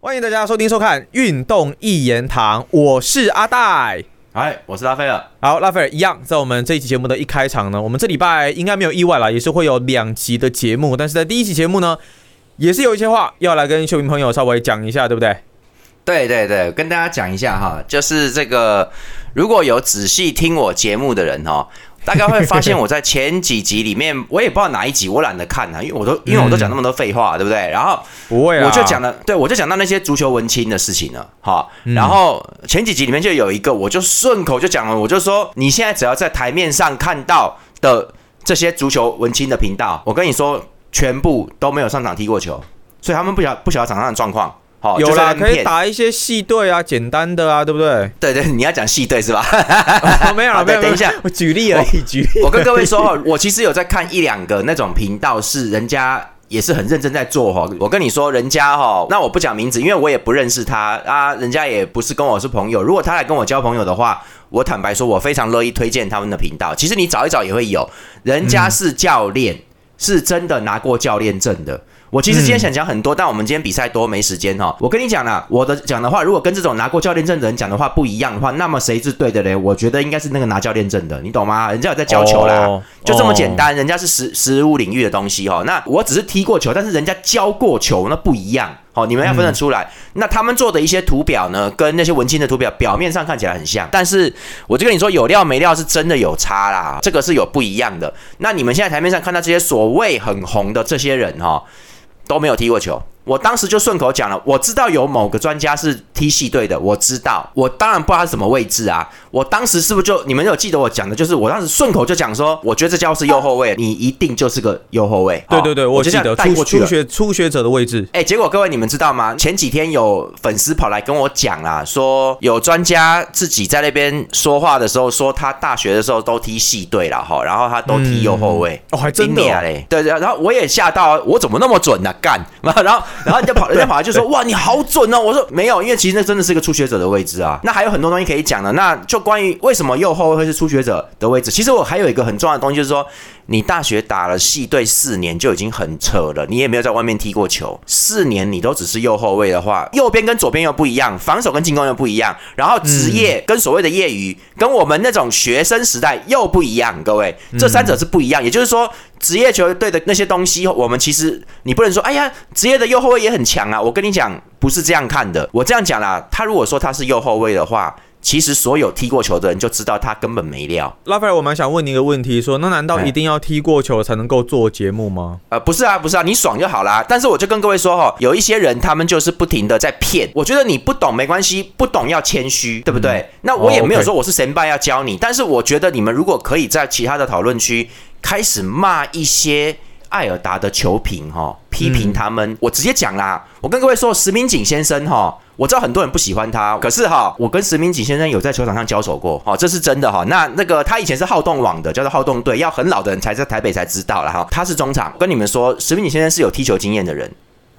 欢迎大家收听收看《运动一言堂》，我是阿戴。嗨，我是拉斐尔。好，拉斐尔一样，在我们这一期节目的一开场呢，我们这礼拜应该没有意外了，也是会有两集的节目。但是在第一期节目呢，也是有一些话要来跟秀明朋友稍微讲一下，对不对？对对对，跟大家讲一下哈，就是这个，如果有仔细听我节目的人哈。大概会发现我在前几集里面，我也不知道哪一集，我懒得看啊，因为我都 因为我都讲那么多废话，对不对？然后不会，我就讲了，对我就讲到那些足球文青的事情了，哈。然后前几集里面就有一个，我就顺口就讲了，我就说你现在只要在台面上看到的这些足球文青的频道，我跟你说，全部都没有上场踢过球，所以他们不晓不晓得场上的状况。好，有啦，可以打一些细队啊，简单的啊，对不对？对对，你要讲细队是吧？没有了，没有。等一下，我举例而已，举例。我跟各位说哈，我其实有在看一两个那种频道，是人家也是很认真在做哈。我跟你说，人家哈，那我不讲名字，因为我也不认识他啊，人家也不是跟我是朋友。如果他来跟我交朋友的话，我坦白说，我非常乐意推荐他们的频道。其实你找一找也会有，人家是教练，是真的拿过教练证的。我其实今天想讲很多，但我们今天比赛多没时间哈。我跟你讲了，我的讲的话，如果跟这种拿过教练证的人讲的话不一样的话，那么谁是对的嘞？我觉得应该是那个拿教练证的，你懂吗？人家有在教球啦，就这么简单。人家是实实物领域的东西哈。那我只是踢过球，但是人家教过球，那不一样。好，你们要分得出来。那他们做的一些图表呢，跟那些文青的图表表面上看起来很像，但是我就跟你说，有料没料是真的有差啦，这个是有不一样的。那你们现在台面上看到这些所谓很红的这些人哈。都没有踢过球。我当时就顺口讲了，我知道有某个专家是踢系队的，我知道，我当然不知道他是什么位置啊。我当时是不是就你们有记得我讲的，就是我当时顺口就讲说，我觉得这家伙是右后卫，你一定就是个右后卫。对对对，我记得初初学初学者的位置。哎，结果各位你们知道吗？前几天有粉丝跑来跟我讲啊，说有专家自己在那边说话的时候说，他大学的时候都踢系队了哈，然后他都踢右后卫。哦，还真的嘞。对对，然后我也吓到，我怎么那么准呢？干，然后然后人家跑，人家跑来。就说哇，你好准哦！我说没有，因为其实那真的是一个初学者的位置啊。那还有很多东西可以讲的。那就关于为什么右后卫会是初学者的位置，其实我还有一个很重要的东西，就是说。你大学打了系队四年就已经很扯了，你也没有在外面踢过球，四年你都只是右后卫的话，右边跟左边又不一样，防守跟进攻又不一样，然后职业跟所谓的业余，跟我们那种学生时代又不一样，各位，这三者是不一样。也就是说，职业球队的那些东西，我们其实你不能说，哎呀，职业的右后卫也很强啊。我跟你讲，不是这样看的。我这样讲啦，他如果说他是右后卫的话。其实所有踢过球的人就知道他根本没料。拉斐尔，我蛮想问你一个问题，说那难道一定要踢过球才能够做节目吗？呃，不是啊，不是啊，你爽就好啦。但是我就跟各位说哈，有一些人他们就是不停的在骗。我觉得你不懂没关系，不懂要谦虚，对不对？那我也没有说我是神拜要教你，但是我觉得你们如果可以在其他的讨论区开始骂一些艾尔达的球评哈，批评他们，我直接讲啦。我跟各位说，石明景先生哈。我知道很多人不喜欢他，可是哈，我跟石明景先生有在球场上交手过，哦，这是真的哈。那那个他以前是好动网的，叫做好动队，要很老的人才在台北才知道了哈。他是中场，跟你们说，石明景先生是有踢球经验的人。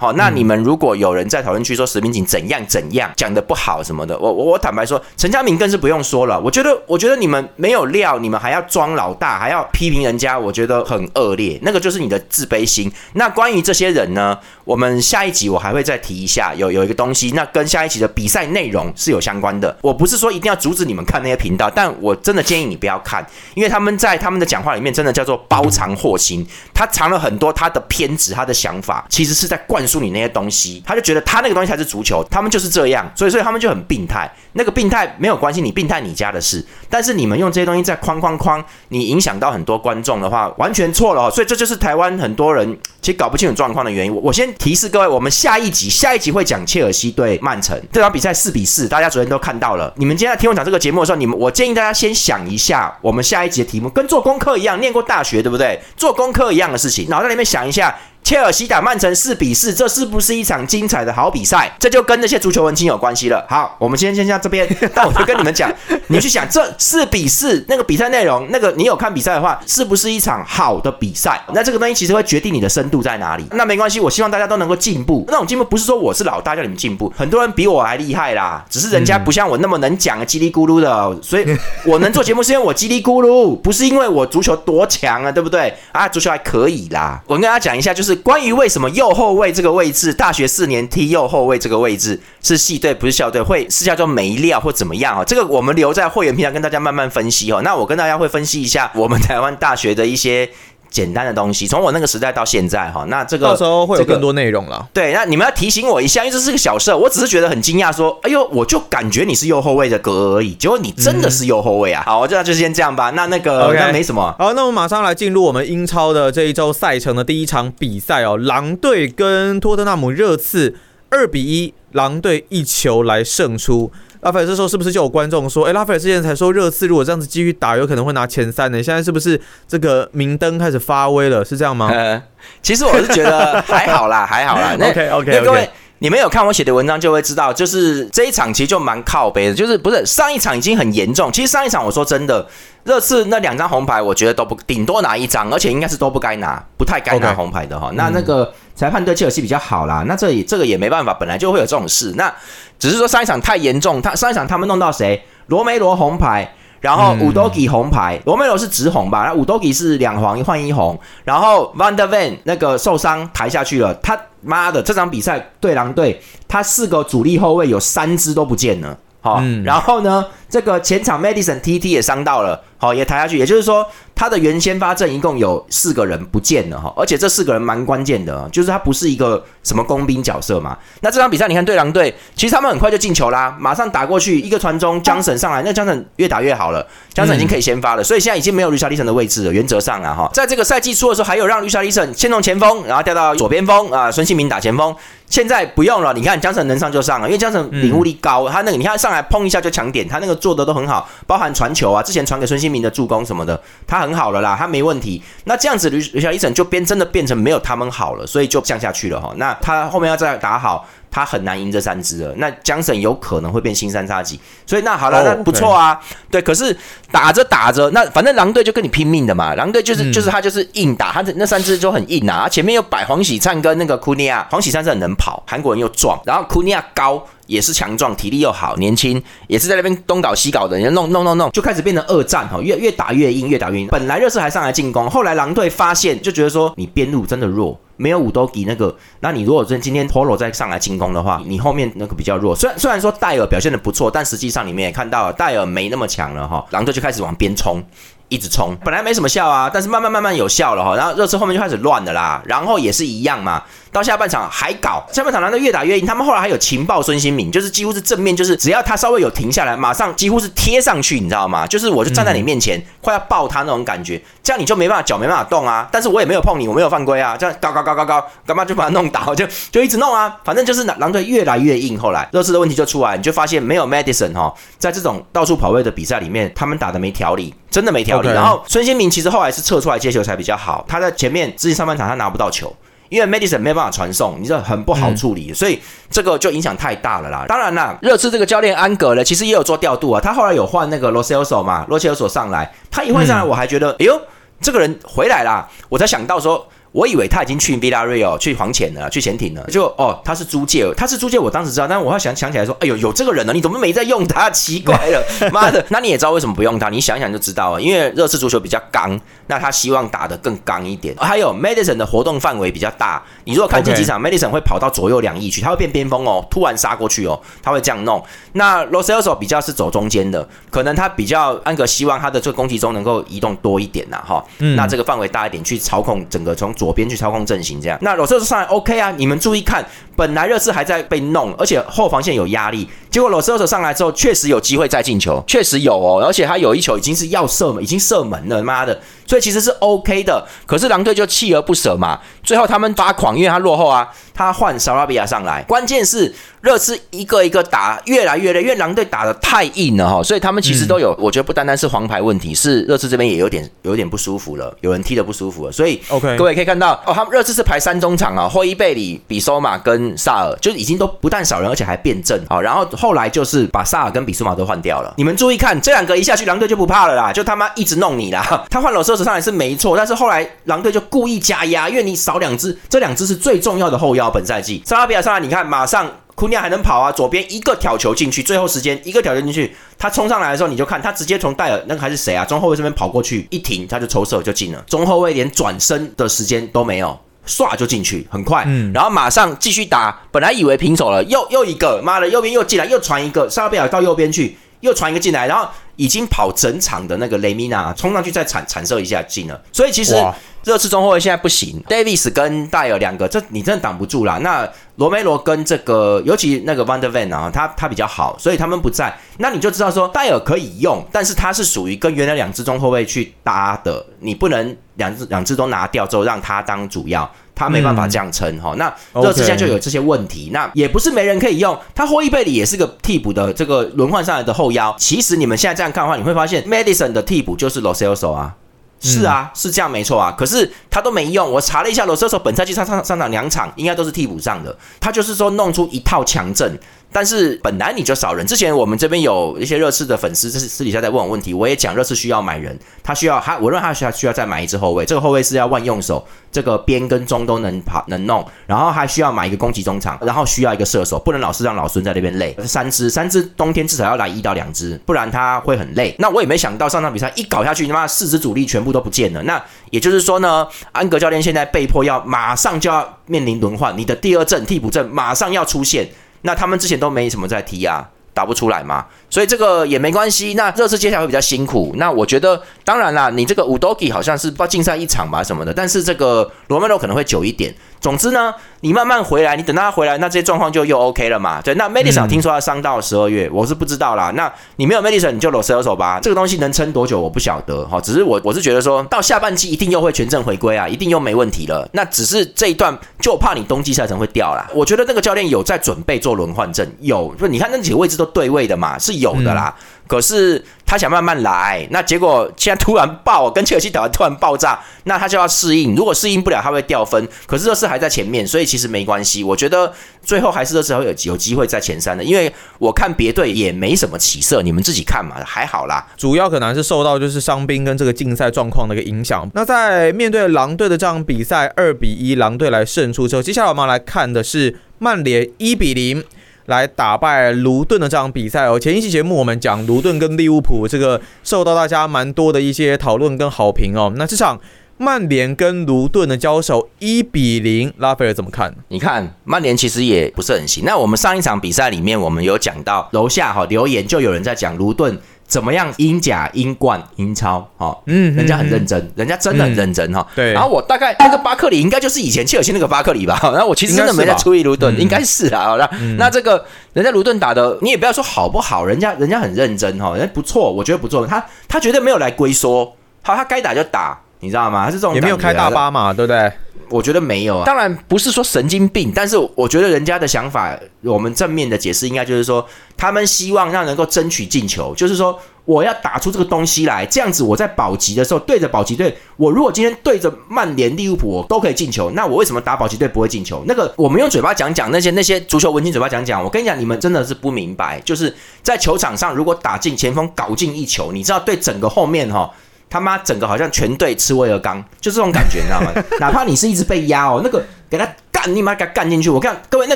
好，那你们如果有人在讨论区说石明景怎样怎样讲的不好什么的，我我我坦白说，陈家明更是不用说了。我觉得，我觉得你们没有料，你们还要装老大，还要批评人家，我觉得很恶劣。那个就是你的自卑心。那关于这些人呢，我们下一集我还会再提一下，有有一个东西，那跟下一集的比赛内容是有相关的。我不是说一定要阻止你们看那些频道，但我真的建议你不要看，因为他们在他们的讲话里面真的叫做包藏祸心，他藏了很多他的偏执，他的想法其实是在灌输你那些东西。他就觉得他那个东西才是足球，他们就是这样，所以所以他们就很病态。那个病态没有关系，你病态你家的事，但是你们用这些东西在框框框，你影响到很多观众的话，完全错了。所以这就是台湾很多人其实搞不清楚状况的原因。我先提示各位，我们下一集下一集会讲切尔西对曼城这场比赛四比四，大家昨天都看到了。你们今天在听我讲这个节目的时候，你们我建议大家先想一下，我们下一集的题目跟做功课一样，念过大学对不对？做功课一样的事情，脑袋里面想一下。切尔西打曼城四比四，这是不是一场精彩的好比赛？这就跟那些足球文青有关系了。好，我们先先下这边，但我就跟你们讲，你去想这四比四那个比赛内容，那个你有看比赛的话，是不是一场好的比赛？那这个东西其实会决定你的深度在哪里。那没关系，我希望大家都能够进步。那种进步不是说我是老大叫你们进步，很多人比我还厉害啦，只是人家不像我那么能讲叽里咕噜的，所以我能做节目是因为我叽里咕噜，不是因为我足球多强啊，对不对？啊，足球还可以啦。我跟大家讲一下，就是是关于为什么右后卫这个位置，大学四年踢右后卫这个位置是系队不是校队，会是叫做没料或怎么样啊？这个我们留在会员频道跟大家慢慢分析哦。那我跟大家会分析一下我们台湾大学的一些。简单的东西，从我那个时代到现在哈，那这个到时候会有更多内容了。对，那你们要提醒我一下，因为这是个小事，我只是觉得很惊讶，说，哎呦，我就感觉你是右后卫的格而已，结果你真的是右后卫啊！好，我这样就先这样吧。那那个那没什么。好，那我们马上来进入我们英超的这一周赛程的第一场比赛哦，狼队跟托特纳姆热刺二比一，狼队一球来胜出。拉斐尔这时候是不是就有观众说，哎，拉斐尔之前才说热刺如果这样子继续打，有可能会拿前三呢？现在是不是这个明灯开始发威了？是这样吗？其实我是觉得还好啦，还好啦。OK OK，各位，你们有看我写的文章就会知道，就是这一场其实就蛮靠背的，就是不是上一场已经很严重。其实上一场我说真的，热刺那两张红牌，我觉得都不顶多拿一张，而且应该是都不该拿，不太该拿红牌的哈。那那个裁判对切尔西比较好啦，那这里这个也没办法，本来就会有这种事。那只是说上一场太严重，他上一场他们弄到谁？罗梅罗红牌，然后五多吉红牌，罗梅罗是直红吧？那五多吉是两黄一换一红，然后 Van der Ven 那个受伤抬下去了，他妈的这场比赛对狼队，他四个主力后卫有三支都不见了，好，然后呢，这个前场 Madison TT 也伤到了，好也抬下去，也就是说。他的原先发阵一共有四个人不见了哈，而且这四个人蛮关键的，就是他不是一个什么工兵角色嘛。那这场比赛你看对狼队，其实他们很快就进球啦，马上打过去一个传中，江神上来，那江神越打越好了，江神已经可以先发了，所以现在已经没有绿沙利森的位置了。原则上啊哈，在这个赛季初的时候还有让绿沙利森先从前锋，然后调到左边锋啊，孙兴民打前锋，现在不用了。你看江城能上就上了，因为江城领悟力高，他那个你看上来碰一下就抢点，他那个做的都很好，包含传球啊，之前传给孙兴民的助攻什么的，他很。好了啦，他没问题。那这样子，吕吕小一整就变真的变成没有他们好了，所以就降下去了哈。那他后面要再打好，他很难赢这三支了。那江省有可能会变新三叉戟，所以那好了，那不错啊。对，可是打着打着，那反正狼队就跟你拼命的嘛。狼队就是就是他就是硬打，他的那三支就很硬啊。前面又摆黄喜灿跟那个库尼亚，黄喜灿是很能跑，韩国人又壮，然后库尼亚高。也是强壮，体力又好，年轻，也是在那边东搞西搞的，人弄弄弄弄，就开始变成二战哈，越越打越硬，越打越硬。本来热刺还上来进攻，后来狼队发现，就觉得说你边路真的弱，没有五多吉那个，那你如果真今天 Polo 再上来进攻的话，你后面那个比较弱。虽然虽然说戴尔表现的不错，但实际上你们也看到了戴尔没那么强了哈，狼队就开始往边冲。一直冲，本来没什么效啊，但是慢慢慢慢有效了哈，然后热刺后面就开始乱的啦，然后也是一样嘛，到下半场还搞，下半场难道越打越硬？他们后来还有情报孙兴敏，就是几乎是正面，就是只要他稍微有停下来，马上几乎是贴上去，你知道吗？就是我就站在你面前，快要抱他那种感觉，这样你就没办法脚没办法动啊，但是我也没有碰你，我没有犯规啊，这样高高高高高，干嘛就把他弄倒，就就一直弄啊，反正就是狼狼队越来越硬，后来热刺的问题就出来，你就发现没有 Madison 哈，在这种到处跑位的比赛里面，他们打的没条理。真的没条理，然后孙兴民其实后来是撤出来接球才比较好。他在前面之前上半场他拿不到球，因为 medicine 没有办法传送，你这很不好处理，所以这个就影响太大了啦。当然啦，热刺这个教练安格呢，其实也有做调度啊。他后来有换那个罗切尔索嘛，罗切尔索上来，他一换上来，我还觉得，哎呦，这个人回来啦，我才想到说。我以为他已经去 Villarreal 去黄潜了，去潜艇了。就哦，他是租借，他是租借。我当时知道，但是我要想想起来说，哎呦，有这个人呢，你怎么没在用他？奇怪了，妈的！那你也知道为什么不用他？你想想就知道了，因为热刺足球比较刚，那他希望打得更刚一点。还有 Madison 的活动范围比较大，你如果看竞技场，Madison 会跑到左右两翼去，他会变边锋哦，突然杀过去哦，他会这样弄。那 r o s e l s o 比较是走中间的，可能他比较安格希望他的这个攻击中能够移动多一点呐，哈，那这个范围大一点，去操控整个从左我边去操控阵。型这样，那罗瑟斯上来 OK 啊？你们注意看，本来热刺还在被弄，而且后防线有压力，结果罗瑟斯上来之后，确实有机会再进球，确实有哦，而且他有一球已经是要射门，已经射门了，妈的！所以其实是 OK 的，可是狼队就锲而不舍嘛，最后他们发狂，因为他落后啊，他换萨拉比亚上来，关键是热刺一个一个打越来越累，因为狼队打的太硬了哈，所以他们其实都有，我觉得不单单是黄牌问题，是热刺这边也有点有点不舒服了，有人踢的不舒服了，所以 OK，各位可以看到哦，他们热刺是排三中场啊，霍伊贝里、比索马跟萨尔，就已经都不但少人，而且还变正好，然后后来就是把萨尔跟比苏马都换掉了，你们注意看这两个一下去，狼队就不怕了啦，就他妈一直弄你啦，他换了射手上来是没错，但是后来狼队就故意加压，因为你少两只，这两只是最重要的后腰。本赛季萨拉比亚上来，你看马上库尼亚还能跑啊，左边一个挑球进去，最后时间一个挑球进去，他冲上来的时候，你就看他直接从戴尔那个还是谁啊，中后卫这边跑过去一停，他就抽射就进了，中后卫连转身的时间都没有。唰就进去，很快，嗯然后马上继续打。本来以为平手了，又又一个，妈的，右边又进来，又传一个，萨拉贝尔到右边去，又传一个进来，然后已经跑整场的那个雷米娜冲上去再铲铲射一下进了。所以其实热刺中后卫现在不行，Davis 跟戴尔两个，这你真的挡不住啦。那罗梅罗跟这个，尤其那个 Van der Ven 啊，他他比较好，所以他们不在，那你就知道说戴尔可以用，但是他是属于跟原来两支中后卫去搭的，你不能两只两只都拿掉之后让他当主要。他没办法这样撑哈、那热刺现在就有这些问题。那也不是没人可以用，他霍伊贝里也是个替补的这个轮换上来的后腰。其实你们现在这样看的话，你会发现 Madison 的替补就是 Loselso 啊。是啊，是这样没错啊，可是他都没用。我查了一下，罗射手本赛季上上上场两场，应该都是替补上的。他就是说弄出一套强阵，但是本来你就少人。之前我们这边有一些热刺的粉丝，这是私底下在问我问题，我也讲热刺需要买人，他需要他，我认为他需要需要再买一支后卫，这个后卫是要万用手，这个边跟中都能跑能弄，然后还需要买一个攻击中场，然后需要一个射手，不能老是让老孙在那边累。三支三支冬天至少要来一到两支，不然他会很累。那我也没想到上场比赛一搞下去，他妈四支主力全部都不见了。那也就是说呢，安格教练现在被迫要马上就要面临轮换，你的第二阵替补阵马上要出现。那他们之前都没什么在踢啊，打不出来嘛，所以这个也没关系。那热刺接下来会比较辛苦。那我觉得，当然啦，你这个五 d o g i 好像是不知道竞赛一场吧什么的，但是这个罗梅罗可能会久一点。总之呢，你慢慢回来，你等到他回来，那这些状况就又 OK 了嘛。对，那 Madison 听说他伤到十二月，我是不知道啦。那你没有 Madison，你就 Lo Celso 吧。这个东西能撑多久我不晓得哈，只是我我是觉得说到下半季一定又会全阵回归啊，一定又没问题了。那只是这一段就怕你冬季赛程会掉啦。我觉得那个教练有在准备做轮换阵，有，就你看那几个位置都对位的嘛，是有的啦。可是他想慢慢来，那结果现在突然爆，跟切尔西打完突然爆炸，那他就要适应。如果适应不了，他会掉分。可是热刺还在前面，所以其实没关系。我觉得最后还是热刺会有有机会在前三的，因为我看别队也没什么起色，你们自己看嘛，还好啦。主要可能是受到就是伤兵跟这个竞赛状况的一个影响。那在面对狼队的这场比赛二比一，狼队来胜出之后，接下来我们来看的是曼联一比零。来打败卢顿的这场比赛哦。前一期节目我们讲卢顿跟利物浦，这个受到大家蛮多的一些讨论跟好评哦。那这场曼联跟卢顿的交手一比零，拉斐尔怎么看？你看曼联其实也不是很行。那我们上一场比赛里面，我们有讲到楼下哈留言就有人在讲卢顿。怎么样？英甲、英冠、英超，哈，嗯，人家很认真，人家真的很认真哈。对。然后我大概那个巴克里应该就是以前切尔西那个巴克里吧。然后我其实真的没在注意卢顿，应该是啊。那那这个人家卢顿打的，你也不要说好不好，人家人家很认真哈，人家不错，我觉得不错。他他绝对没有来龟缩，好，他该打就打，你知道吗？他是这种也没有开大巴嘛，对不对？我觉得没有啊，当然不是说神经病，但是我觉得人家的想法，我们正面的解释应该就是说，他们希望让能够争取进球，就是说我要打出这个东西来，这样子我在保级的时候对着保级队，我如果今天对着曼联、利物浦我都可以进球，那我为什么打保级队不会进球？那个我们用嘴巴讲讲那些那些足球文青嘴巴讲讲，我跟你讲，你们真的是不明白，就是在球场上如果打进前锋搞进一球，你知道对整个后面哈。他妈，整个好像全队吃威尔刚，就这种感觉，你知道吗？哪怕你是一直被压哦，那个给他干，你妈给他干进去。我看各位那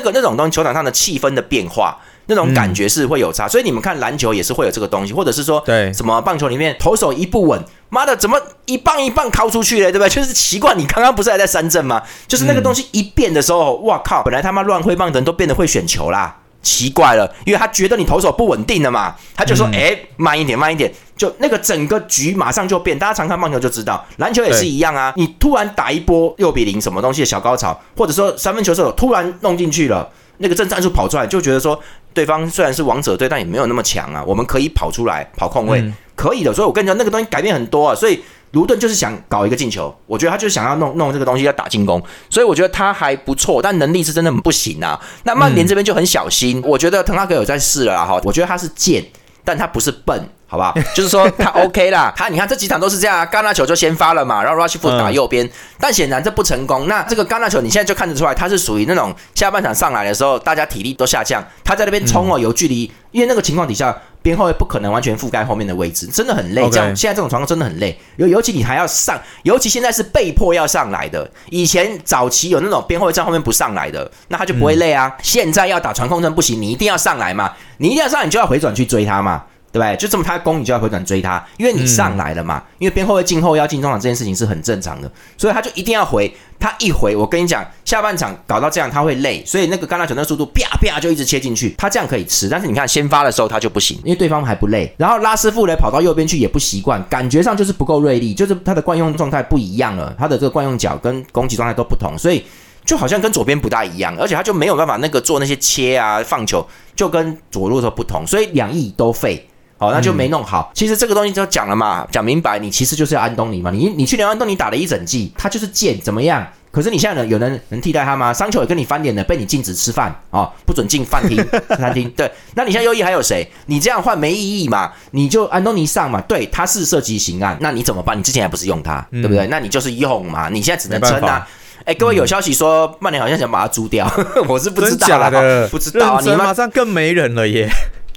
个那种东西，球场上的气氛的变化，那种感觉是会有差。所以你们看篮球也是会有这个东西，或者是说，对什么棒球里面投手一不稳，妈的怎么一棒一棒敲出去嘞，对不对？就是奇怪，你刚刚不是还在三振吗？就是那个东西一变的时候，哇靠！本来他妈乱挥棒的人都变得会选球啦。奇怪了，因为他觉得你投手不稳定了嘛，他就说：“哎、慢一点，慢一点。”就那个整个局马上就变。大家常看棒球就知道，篮球也是一样啊。你突然打一波六比零什么东西的小高潮，或者说三分球射手突然弄进去了，那个正战术跑出来，就觉得说对方虽然是王者队，但也没有那么强啊。我们可以跑出来跑空位，嗯可以的。所以我跟你讲，那个东西改变很多啊。所以卢顿就是想搞一个进球，我觉得他就是想要弄弄这个东西要打进攻，所以我觉得他还不错，但能力是真的很不行啊。那曼联这边就很小心，我觉得滕哈格有在试了啦哈，我觉得他是贱，但他不是笨。好不好？就是说他 OK 啦，他你看这几场都是这样啊，戛纳球就先发了嘛，然后 Rushford 打右边，但显然这不成功。那这个戛纳球你现在就看得出来，他是属于那种下半场上来的时候，大家体力都下降，他在那边冲哦，有距离，因为那个情况底下，边后卫不可能完全覆盖后面的位置，真的很累。这样现在这种状况真的很累，尤尤其你还要上，尤其现在是被迫要上来的。以前早期有那种边后卫站后面不上来的，那他就不会累啊。现在要打传控阵不行，你一定要上来嘛，你一定要上来，你就要回转去追他嘛。对不对？就这么他攻你就要回转追他，因为你上来了嘛。因为边后卫进后腰进中场这件事情是很正常的，所以他就一定要回。他一回，我跟你讲，下半场搞到这样他会累，所以那个橄榄球那速度啪啪就一直切进去，他这样可以吃。但是你看先发的时候他就不行，因为对方还不累。然后拉师傅呢跑到右边去也不习惯，感觉上就是不够锐利，就是他的惯用状态不一样了，他的这个惯用脚跟攻击状态都不同，所以就好像跟左边不大一样，而且他就没有办法那个做那些切啊放球，就跟左路的不同，所以两翼都废。好，那就没弄好。其实这个东西就讲了嘛，讲明白，你其实就是要安东尼嘛。你你去年安东尼打了一整季，他就是贱，怎么样？可是你现在呢，有人能替代他吗？桑丘也跟你翻脸了，被你禁止吃饭啊，不准进饭厅 餐厅。对，那你现在右翼还有谁？你这样换没意义嘛？你就安东尼上嘛。对，他是涉及刑案，那你怎么办？你之前还不是用他，对不对？那你就是用嘛。你现在只能撑啊。哎，各位有消息说曼联好像想把他租掉，我是不知道的，不知道。你马上更没人了耶。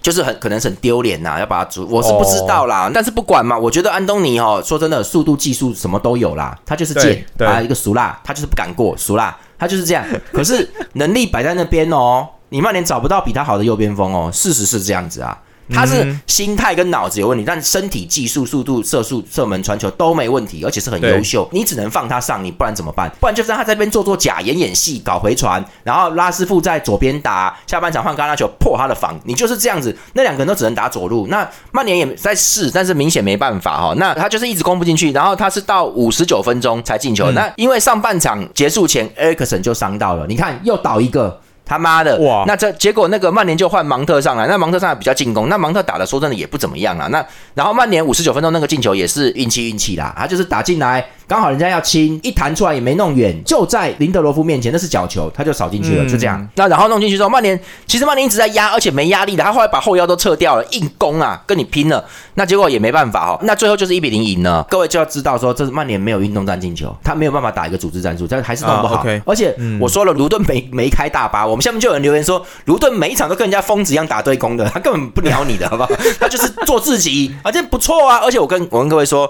就是很可能是很丢脸呐，要把他煮，我是不知道啦。但是不管嘛，我觉得安东尼哦，说真的，速度、技术什么都有啦，他就是贱啊，一个俗辣，他就是不敢过俗辣，他就是这样。可是能力摆在那边哦，你曼联找不到比他好的右边锋哦，事实是这样子啊。他是心态跟脑子有问题，但身体技术、速度、射速、射门、传球都没问题，而且是很优秀。你只能放他上，你不然怎么办？不然就是他在边做做假演演戏，搞回传，然后拉师傅在左边打，下半场换橄榄球破他的防。你就是这样子，那两个人都只能打左路。那曼联也在试，但是明显没办法哈。那他就是一直攻不进去，然后他是到五十九分钟才进球。那因为上半场结束前埃克森就伤到了，你看又倒一个。他妈的！哇，那这结果那个曼联就换芒特上来，那芒特上来比较进攻，那芒特打的说真的也不怎么样啊。那然后曼联五十九分钟那个进球也是运气运气啦，他就是打进来。刚好人家要清，一弹出来也没弄远，就在林德罗夫面前，那是角球，他就扫进去了，就这样。那然后弄进去之后，曼联其实曼联一直在压，而且没压力的，他后来把后腰都撤掉了，硬攻啊，跟你拼了。那结果也没办法哈，那最后就是一比零赢了。各位就要知道说，这是曼联没有运动战进球，他没有办法打一个组织战术，但还是弄不好。而且我说了，卢顿没没开大巴，我们下面就有人留言说，卢顿每一场都跟人家疯子一样打对攻的，他根本不鸟你的，好不好？他就是做自己，而且不错啊。而且我跟我跟各位说。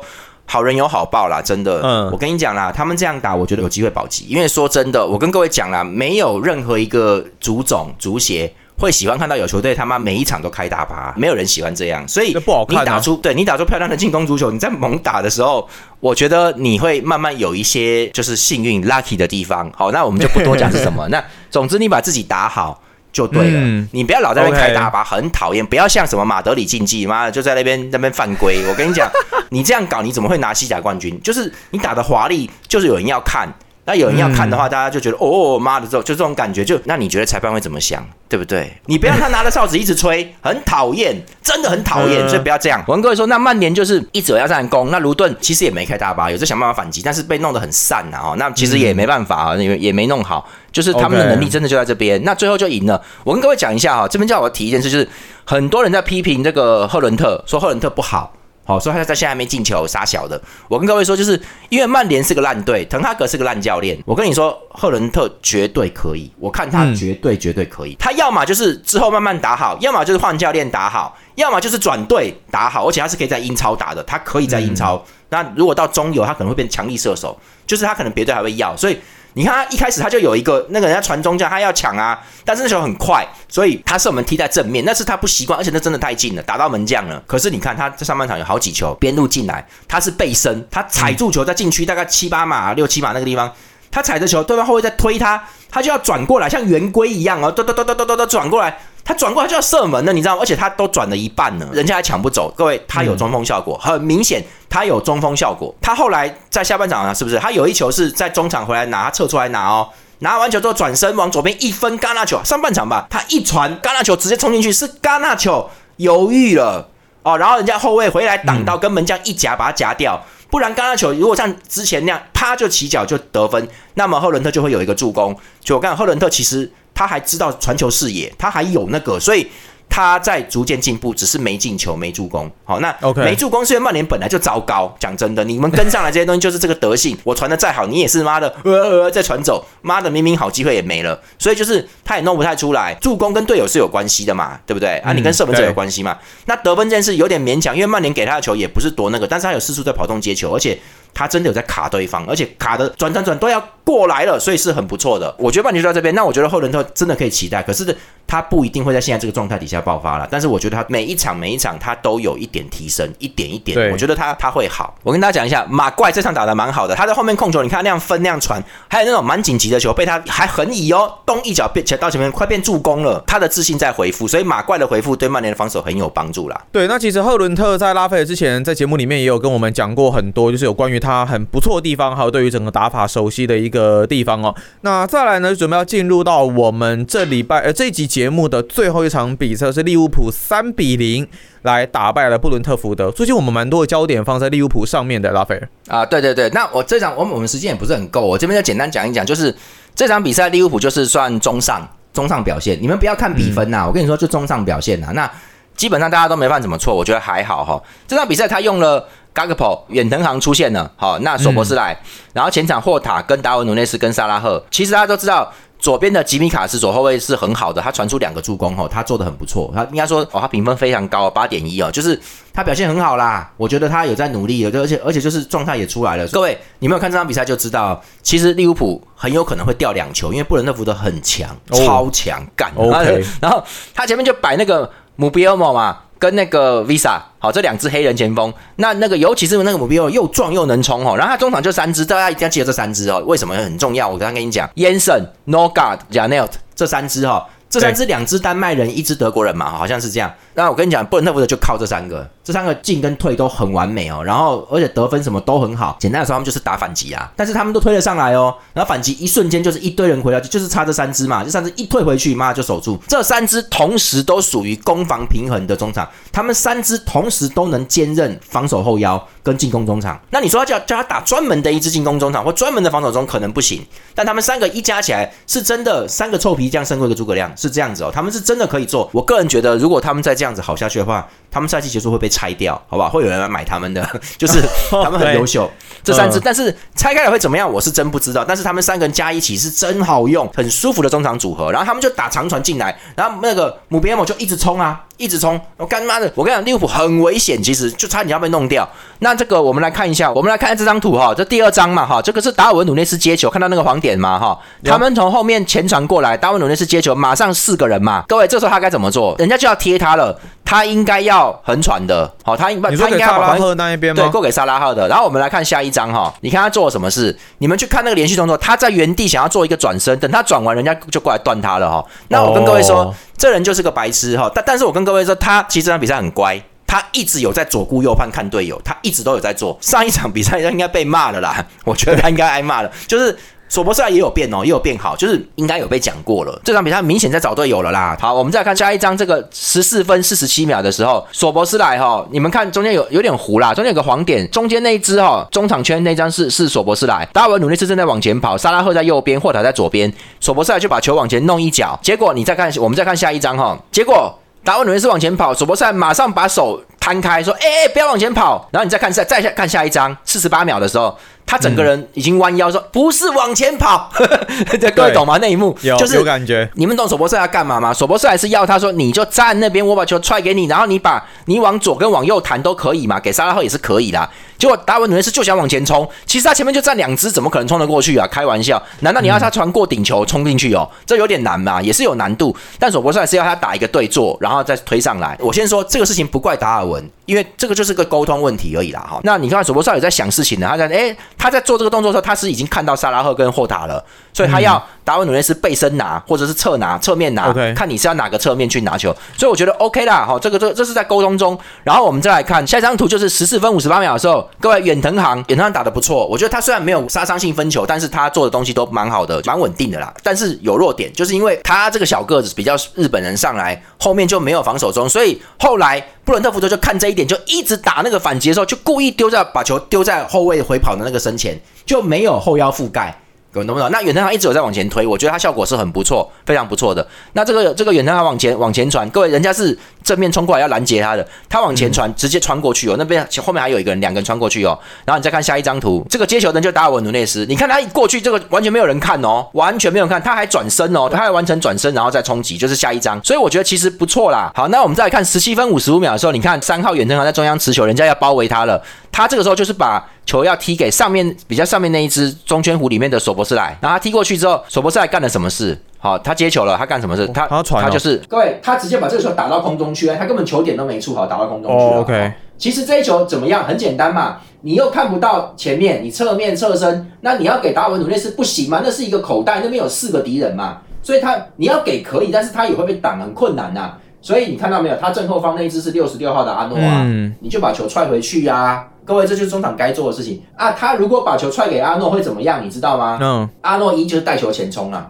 好人有好报啦，真的。嗯，我跟你讲啦，他们这样打，我觉得有机会保级。因为说真的，我跟各位讲啦，没有任何一个足总、足协会喜欢看到有球队他妈每一场都开大巴，没有人喜欢这样。所以不好看。你打出对你打出漂亮的进攻足球，你在猛打的时候，我觉得你会慢慢有一些就是幸运 lucky 的地方。好，那我们就不多讲是什么。那总之你把自己打好。就对了，你不要老在那边开大巴，很讨厌。不要像什么马德里竞技，妈的就在那边那边犯规。我跟你讲，你这样搞，你怎么会拿西甲冠军？就是你打的华丽，就是有人要看。那有人要看的话，大家就觉得哦妈的，这就这种感觉，就那你觉得裁判会怎么想，对不对？你不要他拿着哨子一直吹，很讨厌，真的很讨厌，所以不要这样。我跟各位说，那曼联就是一直要战攻，那卢顿其实也没开大巴，有在想办法反击，但是被弄得很散呐哦，那其实也没办法啊，因为也没弄好，就是他们的能力真的就在这边，那最后就赢了。我跟各位讲一下哈，这边叫我提一件事，就是很多人在批评这个赫伦特，说赫伦特不好。好，所以他在现在还没进球，傻小的。我跟各位说，就是因为曼联是个烂队，滕哈格是个烂教练。我跟你说，赫伦特绝对可以，我看他绝对绝对可以。他要么就是之后慢慢打好，要么就是换教练打好，要么就是转队打好。而且他是可以在英超打的，他可以在英超。那如果到中游，他可能会变强力射手，就是他可能别队还会要，所以。你看他一开始他就有一个那个人家传中将，他要抢啊，但是那球很快，所以他是我们踢在正面，那是他不习惯，而且那真的太近了，打到门将了。可是你看他在上半场有好几球边路进来，他是背身，他踩住球在禁区大概七八码、六七码那个地方，他踩着球，对方后卫在推他，他就要转过来，像圆规一样哦，咚咚咚咚咚咚咚转过来。他转过来就要射门了，你知道吗？而且他都转了一半了，人家还抢不走。各位，他有中锋效果，很明显，他有中锋效果。他后来在下半场啊，是不是？他有一球是在中场回来拿，他撤出来拿哦，拿完球之后转身往左边一分，戛纳球。上半场吧，他一传戛纳球直接冲进去，是戛纳球犹豫了哦，然后人家后卫回来挡到，跟门将一夹把他夹掉，不然刚刚球如果像之前那样啪就起脚就得分，那么赫伦特就会有一个助攻。就我看赫伦特其实。他还知道传球视野，他还有那个，所以。他在逐渐进步，只是没进球、没助攻。好，那没助攻是因为曼联本来就糟糕。讲真的，你们跟上来这些东西就是这个德性。我传的再好，你也是妈的呃呃再传走，妈的明明好机会也没了。所以就是他也弄不太出来。助攻跟队友是有关系的嘛，对不对？啊，你跟射门者有关系嘛？那得分这件事有点勉强，因为曼联给他的球也不是多那个，但是他有四处在跑动接球，而且他真的有在卡对方，而且卡的转转转都要过来了，所以是很不错的。我觉得半决就到这边，那我觉得赫伦特真的可以期待，可是他不一定会在现在这个状态底下爆发了。但是我觉得他每一场每一场他都有一点提升，一点一点，我觉得他他会好。我跟大家讲一下，马怪这场打的蛮好的，他在后面控球，你看那样分那样传，还有那种蛮紧急的球被他还横移哦，东一脚变前到前面快变助攻了，他的自信在回复，所以马怪的回复对曼联的防守很有帮助啦。对，那其实赫伦特在拉斐尔之前在节目里面也有跟我们讲过很多，就是有关于他很不错的地方，还有对于整个打法熟悉的一个地方哦。那再来呢，准备要进入到我们这礼拜呃这一集节目的最后一场比赛是利物浦三比零来打败了布伦特福德。最近我们蛮多的焦点放在利物浦上面的拉斐尔啊，对对对，那我这场我们我们时间也不是很够，我这边就简单讲一讲，就是这场比赛利物浦就是算中上中上表现，你们不要看比分呐，我跟你说就中上表现呐，那。基本上大家都没犯什么错，我觉得还好哈。这场比赛他用了 Gagpo 远藤航出现了，好，那索博斯来，然后前场霍塔跟达文努内斯跟萨拉赫，其实大家都知道。左边的吉米卡斯左后卫是很好的，他传出两个助攻哦，他做的很不错。他应该说哦，他评分非常高，八点一哦，就是他表现很好啦。我觉得他有在努力，而且而且就是状态也出来了。各位，你没有看这场比赛就知道，其实利物浦很有可能会掉两球，因为布伦特福德很强，超强干。OK，然后他前面就摆那个姆比欧莫嘛。跟那个 Visa 好，这两支黑人前锋，那那个尤其是那个目标又壮又能冲哦，然后他中场就三支，大家一定要记得这三支哦，为什么很重要？我刚刚跟你讲，Yanson、Nogard、Janet 这三支哈。这三支两支丹麦人，一支德国人嘛，好像是这样。那我跟你讲，布伦特福德就靠这三个，这三个进跟退都很完美哦。然后而且得分什么都很好。简单的说，他们就是打反击啊。但是他们都推了上来哦。然后反击一瞬间就是一堆人回来，就是差这三支嘛。这三支一退回去，妈就守住。这三支同时都属于攻防平衡的中场，他们三支同时都能兼任防守后腰跟进攻中场。那你说叫叫他打专门的一支进攻中场或专门的防守中，可能不行。但他们三个一加起来，是真的三个臭皮匠胜过一个诸葛亮。是这样子哦，他们是真的可以做。我个人觉得，如果他们再这样子好下去的话，他们赛季结束会被拆掉，好吧？会有人来买他们的，就是他们很优秀。这三支，但是拆开了会怎么样？我是真不知道。但是他们三个人加一起是真好用，很舒服的中场组合。然后他们就打长传进来，然后那个姆比埃姆就一直冲啊，一直冲。我干妈的，我跟你讲，利物浦很危险，其实就差点要被弄掉。那这个我们来看一下，我们来看这张图哈，这第二张嘛哈，这个是达尔文努内斯接球，看到那个黄点嘛哈？他们从后面前传过来，达尔文努内斯接球，马上四个人嘛。各位，这时候他该怎么做？人家就要贴他了。他应该要横传的，好，他应他应该要把赫那一边对过给萨拉赫的。然后我们来看下一张哈，你看他做了什么事？你们去看那个连续动作，他在原地想要做一个转身，等他转完，人家就过来断他了哈。那我跟各位说，这人就是个白痴哈。但但是我跟各位说，他其实这场比赛很乖，他一直有在左顾右盼看队友，他一直都有在做。上一场比赛他应该被骂了啦，我觉得他应该挨骂了，就是。索博斯莱也有变哦，也有变好，就是应该有被讲过了。这场比赛明显在找队友了啦。好，我们再看下一张，这个十四分四十七秒的时候，索博斯莱哈，你们看中间有有点糊啦，中间有个黄点，中间那一只哈，中场圈那张是是索博斯莱。达尔文努力是正在往前跑，萨拉赫在右边，霍塔在左边，索博斯莱就把球往前弄一脚，结果你再看，我们再看下一张哈，结果达尔文努力是往前跑，索博斯莱马上把手摊开说，哎哎，不要往前跑。然后你再看再再下看下一张，四十八秒的时候。他整个人已经弯腰说：“不是往前跑。”各位懂吗？那一幕就是有感觉。你们懂索博斯要干嘛吗？索博斯还是要他说：“你就站那边，我把球踹给你，然后你把你往左跟往右弹都可以嘛，给沙拉赫也是可以的。”结果达文努内斯就想往前冲，其实他前面就站两只，怎么可能冲得过去啊？开玩笑，难道你要他传过顶球冲进去哦？这有点难嘛，也是有难度。但索博斯还是要他打一个对坐，然后再推上来。我先说这个事情不怪达尔文，因为这个就是个沟通问题而已啦。哈，那你看索博少也在想事情呢，他在哎他在做这个动作的时候，他是已经看到萨拉赫跟霍塔了，所以他要达文努内斯背身拿或者是侧拿侧面拿，看你是要哪个侧面去拿球。所以我觉得 OK 啦，哈，这个这这是在沟通中。然后我们再来看下一张图，就是十四分五十八秒的时候。各位远藤航，远藤航打的不错，我觉得他虽然没有杀伤性分球，但是他做的东西都蛮好的，蛮稳定的啦。但是有弱点，就是因为他这个小个子比较日本人上来，后面就没有防守中，所以后来布伦特福德就看这一点，就一直打那个反击的时候，就故意丢在把球丢在后卫回跑的那个身前，就没有后腰覆盖。各位懂不懂？那远藤航一直有在往前推，我觉得它效果是很不错，非常不错的。那这个这个远藤航往前往前传，各位人家是正面冲过来要拦截他的，他往前传，直接穿过去哦。那边后面还有一个人，两个人穿过去哦。然后你再看下一张图，这个接球人就达尔文努内斯，你看他一过去，这个完全没有人看哦，完全没有人看，他还转身哦，他还完成转身，然后再冲击，就是下一张。所以我觉得其实不错啦。好，那我们再来看十七分五十五秒的时候，你看三号远藤航在中央持球，人家要包围他了，他这个时候就是把。球要踢给上面比较上面那一只中圈弧里面的索博斯莱，然后他踢过去之后，索博斯莱干了什么事？好，他接球了，他干什么事？他他就是各位，他直接把这个球打到空中去了，他根本球点都没出好，打到空中去了。OK，其实这一球怎么样？很简单嘛，你又看不到前面，你侧面侧身，那你要给达尔文努内斯不行吗？那是一个口袋，那边有四个敌人嘛，所以他你要给可以，但是他也会被挡，很困难呐。所以你看到没有？他正后方那一只是六十六号的阿诺啊，你就把球踹回去呀。各位，这就是中场该做的事情啊！他如果把球踹给阿诺，会怎么样？你知道吗？嗯，阿诺一就是带球前冲啊，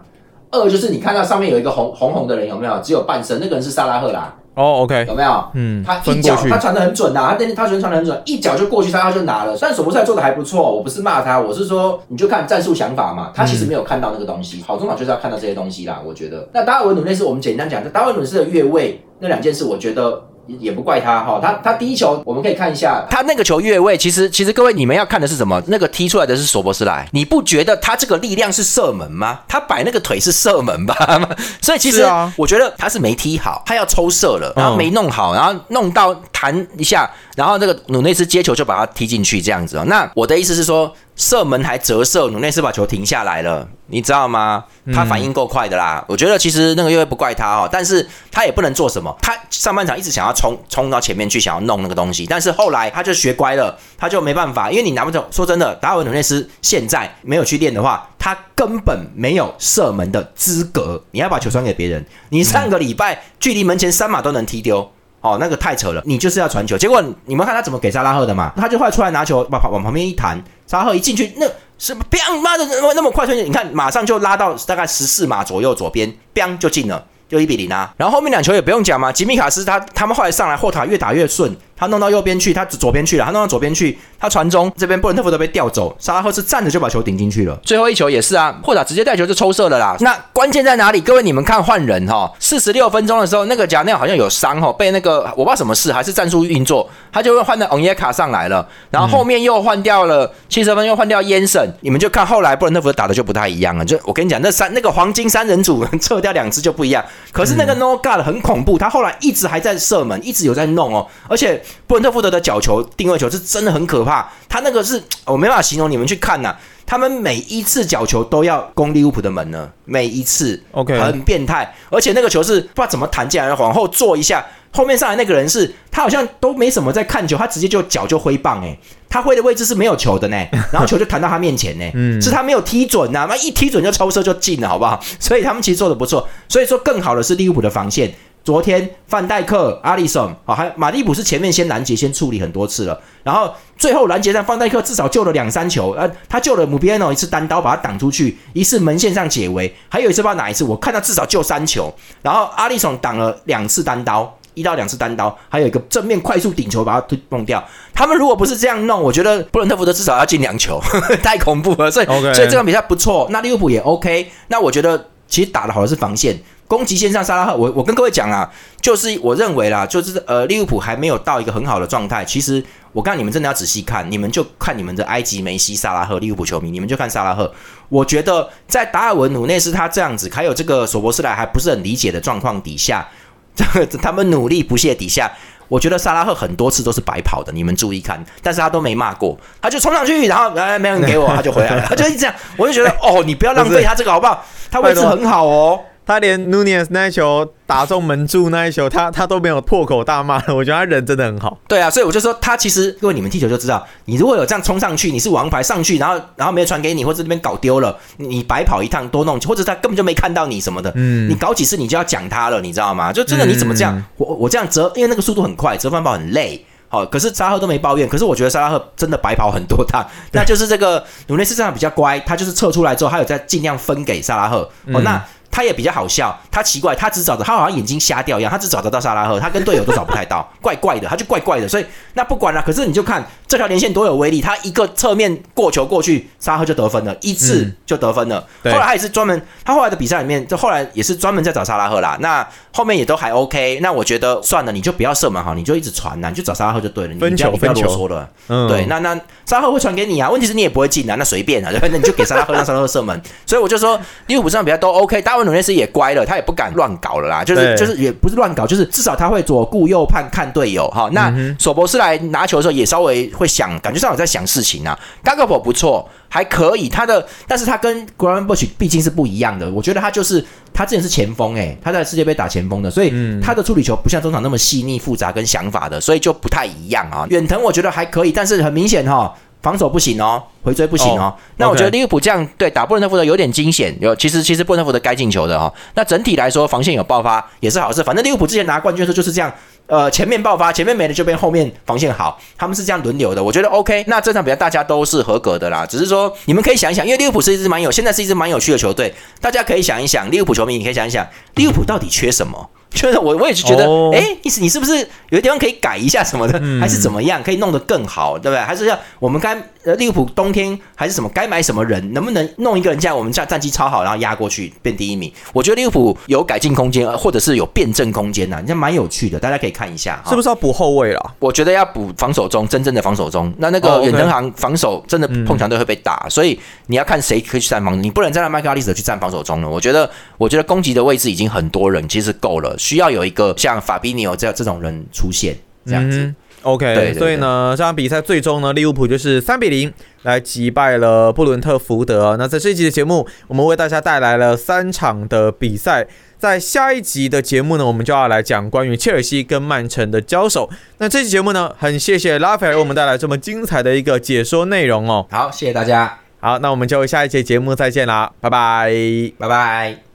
二就是你看到上面有一个红红红的人有没有？只有半身，那个人是萨拉赫啦。哦，OK，有没有？嗯，他一脚他传的很准呐，他那他传传的很准，一脚就过去，他就拿了。但索博赛做的还不错，我不是骂他，我是说你就看战术想法嘛，他其实没有看到那个东西。好中场就是要看到这些东西啦，我觉得。那达尔文努内斯，我们简单讲，达尔文努内斯的越位那两件事，我觉得。也不怪他哈，他他第一球我们可以看一下，他那个球越位，其实其实各位你们要看的是什么？那个踢出来的是索博斯莱，你不觉得他这个力量是射门吗？他摆那个腿是射门吧？所以其实我觉得他是没踢好，他要抽射了，然后没弄好，然后弄到弹一下，然后那个努内斯接球就把他踢进去这样子哦。那我的意思是说。射门还折射，努内斯把球停下来了，你知道吗？他反应够快的啦。我觉得其实那个越位不怪他哦，但是他也不能做什么。他上半场一直想要冲冲到前面去，想要弄那个东西，但是后来他就学乖了，他就没办法，因为你拿不走。说真的，达尔文努内斯现在没有去练的话，他根本没有射门的资格。你要把球传给别人，你上个礼拜距离门前三码都能踢丢。哦，那个太扯了，你就是要传球，结果你们看他怎么给萨拉赫的嘛？他就快出来拿球，把往旁边一弹，沙赫一进去，那是砰，妈的，那么快出去，你看马上就拉到大概十四码左右，左边砰就进了。就一比零啊，然后后面两球也不用讲嘛，吉米卡斯他他们后来上来后塔越打越顺，他弄到右边去，他左边去了，他弄到左边去，他传中这边布伦特福德被调走，沙拉赫是站着就把球顶进去了。最后一球也是啊，霍塔直接带球就抽射了啦。那关键在哪里？各位你们看换人哈，四十六分钟的时候那个贾内好像有伤哈，被那个我不知道什么事，还是战术运作，他就会换到昂耶卡上来了，然后后面又换掉了七十分又换掉烟神，你们就看后来布伦特福德打的就不太一样了。就我跟你讲，那三那个黄金三人组 撤掉两支就不一样。可是那个 No God 很恐怖，他后来一直还在射门，一直有在弄哦。而且布伦特福德的角球定位球是真的很可怕，他那个是我没办法形容，你们去看呐。他们每一次角球都要攻利物浦的门呢，每一次，OK，很变态。而且那个球是不知道怎么弹进来，往后坐一下，后面上来那个人是他好像都没什么在看球，他直接就脚就挥棒，诶，他挥的位置是没有球的呢，然后球就弹到他面前呢，是他没有踢准呐，那一踢准就抽射就进了，好不好？所以他们其实做的不错。所以说更好的是利物浦的防线。昨天范戴克、阿里森啊，还有马利普是前面先拦截、先处理很多次了，然后最后拦截上范戴克至少救了两三球，呃，他救了姆比埃诺一次单刀把他挡出去，一次门线上解围，还有一次不知道哪一次，我看到至少救三球，然后阿里森挡了两次单刀，一到两次单刀，还有一个正面快速顶球把他推弄掉。他们如果不是这样弄，我觉得布伦特福德至少要进两球，太恐怖了。所以，所以这场比赛不错，那利物浦也 OK。那我觉得其实打的好的是防线。攻击线上，沙拉赫，我我跟各位讲啊，就是我认为啦，就是呃，利物浦还没有到一个很好的状态。其实我告诉你们，真的要仔细看，你们就看你们的埃及梅西、萨拉赫，利物浦球迷，你们就看萨拉赫。我觉得在达尔文、努内斯他这样子，还有这个索博斯莱还不是很理解的状况底下，这 个他们努力不懈底下，我觉得萨拉赫很多次都是白跑的。你们注意看，但是他都没骂过，他就冲上去，然后哎，没人给我，他就回来了，他就一直这样。我就觉得哦，你不要浪费他这个好不好？他位置很好哦。他连 Nunez 那一球打中门柱那一球，他他都没有破口大骂。我觉得他人真的很好。对啊，所以我就说他其实，因为你们踢球就知道，你如果有这样冲上去，你是王牌上去，然后然后没有传给你，或者这边搞丢了，你白跑一趟多弄，或者他根本就没看到你什么的。嗯，你搞几次你就要讲他了，你知道吗？就真的你怎么这样？我我这样折，因为那个速度很快，折返跑很累。好，可是沙赫都没抱怨。可是我觉得沙拉赫真的白跑很多趟。那就是这个努内斯这样比较乖，他就是撤出来之后，他有在尽量分给沙拉赫。哦，那。他也比较好笑，他奇怪，他只找着他好像眼睛瞎掉一样，他只找得到萨拉赫，他跟队友都找不太到，怪怪的，他就怪怪的，所以那不管了。可是你就看这条连线多有威力，他一个侧面过球过去，沙拉赫就得分了，一次就得分了。后来他也是专门，他后来的比赛里面，就后来也是专门在找萨拉赫啦。那后面也都还 OK。那我觉得算了，你就不要射门好，你就一直传呐，你就找萨拉赫就对了。分球，分球。说了，嗯对，那那萨拉赫会传给你啊，问题是你也不会进啊，那随便啊，对，那你就给萨拉赫让萨拉赫射门。所以我就说利物浦这场比赛都 OK，大卫努内斯也乖了，他也不敢乱搞了啦，就是就是也不是乱搞，就是至少他会左顾右盼看队友哈。那索博斯来拿球的时候也稍微会想，感觉上有在想事情啊。g a g o 不错。还可以，他的，但是他跟 Graham Bush 毕竟是不一样的。我觉得他就是他之前是前锋，诶，他在世界杯打前锋的，所以他的处理球不像中场那么细腻复杂跟想法的，所以就不太一样啊。远藤我觉得还可以，但是很明显哈，防守不行哦，回追不行哦。那我觉得利物浦这样对打布伦特福德有点惊险，有其实其实布伦特福德该进球的哈。那整体来说防线有爆发也是好事，反正利物浦之前拿冠军的时候就是这样。呃，前面爆发，前面没了就变后面防线好，他们是这样轮流的，我觉得 OK。那这场比赛大家都是合格的啦，只是说你们可以想一想，因为利物浦是一支蛮有，现在是一支蛮有趣的球队，大家可以想一想，利物浦球迷你可以想一想，利物浦到底缺什么？就是我，我也是觉得，哎，意思你是不是有的地方可以改一下什么的，还是怎么样，可以弄得更好，对不对？还是要我们该呃利物浦冬天还是什么该买什么人，能不能弄一个人这样，我们战战绩超好，然后压过去变第一名？我觉得利物浦有改进空间，或者是有辩证空间呐，人家蛮有趣的，大家可以看一下。是不是要补后卫了？我觉得要补防守中，真正的防守中。那那个远藤航防守真的碰强队会被打，所以你要看谁可以去站防，你不能再让麦克阿利斯去站防守中了。我觉得，我觉得攻击的位置已经很多人，其实够了，需要有一个。像法比尼奥这样这种人出现这样子，OK，所以呢，这场比赛最终呢，利物浦就是三比零来击败了布伦特福德。那在这一集的节目，我们为大家带来了三场的比赛。在下一集的节目呢，我们就要来讲关于切尔西跟曼城的交手。那这期节目呢，很谢谢拉斐尔为我们带来这么精彩的一个解说内容哦。好，谢谢大家。好，那我们就下一节节目再见啦，拜拜，拜拜。